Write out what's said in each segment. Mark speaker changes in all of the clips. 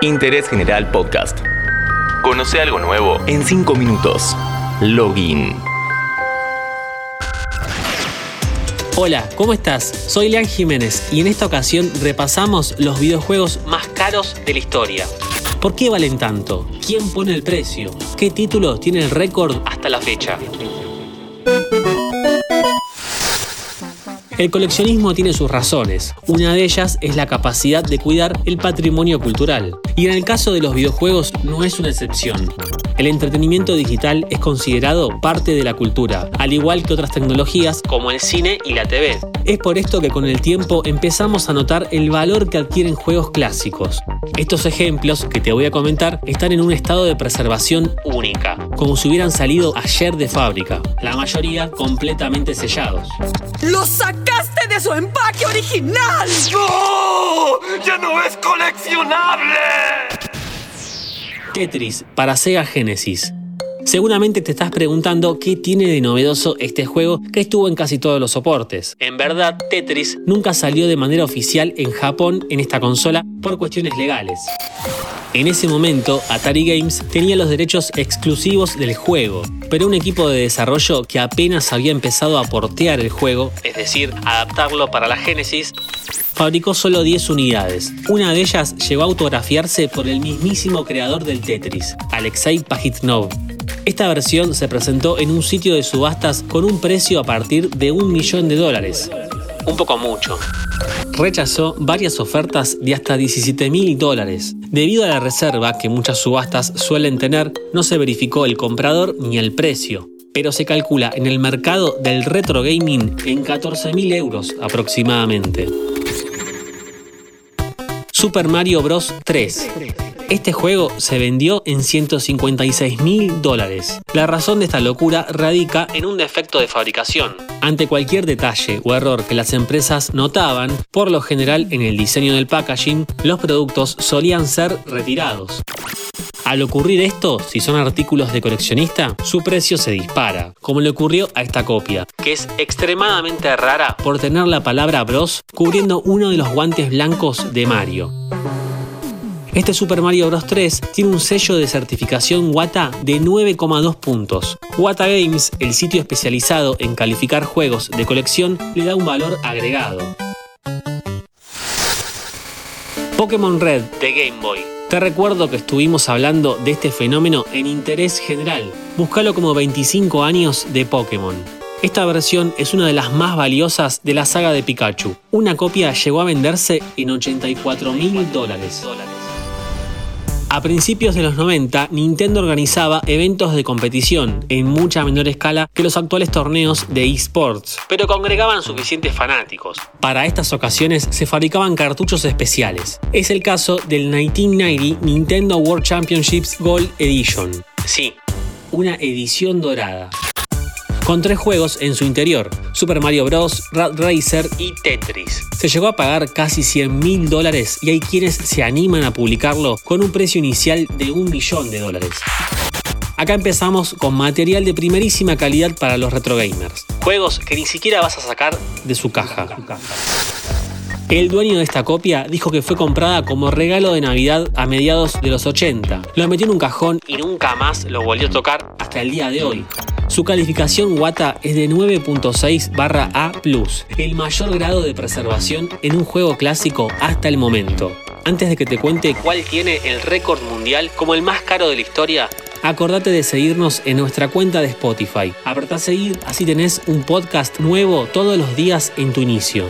Speaker 1: Interés General Podcast. Conoce algo nuevo en 5 minutos. Login.
Speaker 2: Hola, ¿cómo estás? Soy Lean Jiménez y en esta ocasión repasamos los videojuegos más caros de la historia. ¿Por qué valen tanto? ¿Quién pone el precio? ¿Qué título tiene el récord hasta la fecha? El coleccionismo tiene sus razones. Una de ellas es la capacidad de cuidar el patrimonio cultural. Y en el caso de los videojuegos no es una excepción. El entretenimiento digital es considerado parte de la cultura, al igual que otras tecnologías como el cine y la TV. Es por esto que con el tiempo empezamos a notar el valor que adquieren juegos clásicos. Estos ejemplos que te voy a comentar están en un estado de preservación única, como si hubieran salido ayer de fábrica, la mayoría completamente sellados.
Speaker 3: ¡Lo sacaste de su empaque original!
Speaker 4: ¡No! ¡Ya no es coleccionable!
Speaker 2: Tetris para Sega Genesis. Seguramente te estás preguntando qué tiene de novedoso este juego que estuvo en casi todos los soportes. En verdad, Tetris nunca salió de manera oficial en Japón en esta consola por cuestiones legales. En ese momento, Atari Games tenía los derechos exclusivos del juego, pero un equipo de desarrollo que apenas había empezado a portear el juego, es decir, adaptarlo para la Genesis, fabricó solo 10 unidades. Una de ellas llegó a autografiarse por el mismísimo creador del Tetris, Alexei Pajitnov. Esta versión se presentó en un sitio de subastas con un precio a partir de un millón de dólares. Un poco mucho. Rechazó varias ofertas de hasta 17 mil dólares. Debido a la reserva que muchas subastas suelen tener, no se verificó el comprador ni el precio, pero se calcula en el mercado del retro gaming en 14 mil euros aproximadamente. Super Mario Bros. 3. Este juego se vendió en 156 mil dólares. La razón de esta locura radica en un defecto de fabricación. Ante cualquier detalle o error que las empresas notaban, por lo general en el diseño del packaging, los productos solían ser retirados. Al ocurrir esto, si son artículos de coleccionista, su precio se dispara, como le ocurrió a esta copia, que es extremadamente rara por tener la palabra Bros cubriendo uno de los guantes blancos de Mario. Este Super Mario Bros. 3 tiene un sello de certificación WATA de 9,2 puntos. WATA Games, el sitio especializado en calificar juegos de colección, le da un valor agregado. Pokémon Red de Game Boy. Te recuerdo que estuvimos hablando de este fenómeno en interés general. Búscalo como 25 años de Pokémon. Esta versión es una de las más valiosas de la saga de Pikachu. Una copia llegó a venderse en 84 mil dólares. A principios de los 90, Nintendo organizaba eventos de competición en mucha menor escala que los actuales torneos de esports, pero congregaban suficientes fanáticos. Para estas ocasiones se fabricaban cartuchos especiales. Es el caso del 1990 Nintendo World Championships Gold Edition. Sí, una edición dorada con tres juegos en su interior, Super Mario Bros., Rat Racer y Tetris. Se llegó a pagar casi 100 mil dólares y hay quienes se animan a publicarlo con un precio inicial de un millón de dólares. Acá empezamos con material de primerísima calidad para los retro gamers. Juegos que ni siquiera vas a sacar de su caja. El dueño de esta copia dijo que fue comprada como regalo de Navidad a mediados de los 80. Lo metió en un cajón y nunca más lo volvió a tocar hasta el día de hoy. Su calificación WATA es de 9.6 barra A+, el mayor grado de preservación en un juego clásico hasta el momento. Antes de que te cuente cuál tiene el récord mundial como el más caro de la historia, acordate de seguirnos en nuestra cuenta de Spotify. Apretá seguir, así tenés un podcast nuevo todos los días en tu inicio.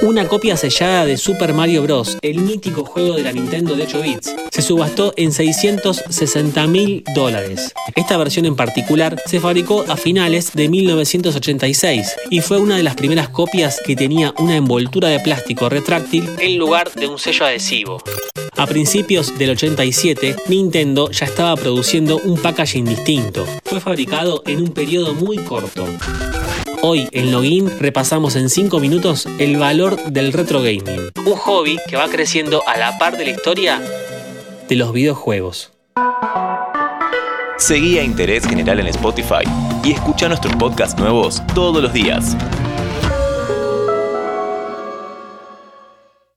Speaker 2: Una copia sellada de Super Mario Bros., el mítico juego de la Nintendo de 8 bits, se subastó en 660 mil dólares. Esta versión en particular se fabricó a finales de 1986 y fue una de las primeras copias que tenía una envoltura de plástico retráctil en lugar de un sello adhesivo. A principios del 87, Nintendo ya estaba produciendo un packaging distinto. Fue fabricado en un periodo muy corto. Hoy en Login repasamos en 5 minutos el valor del retro gaming, un hobby que va creciendo a la par de la historia de los videojuegos.
Speaker 1: Seguí a Interés General en Spotify y escucha nuestros podcasts nuevos todos los días.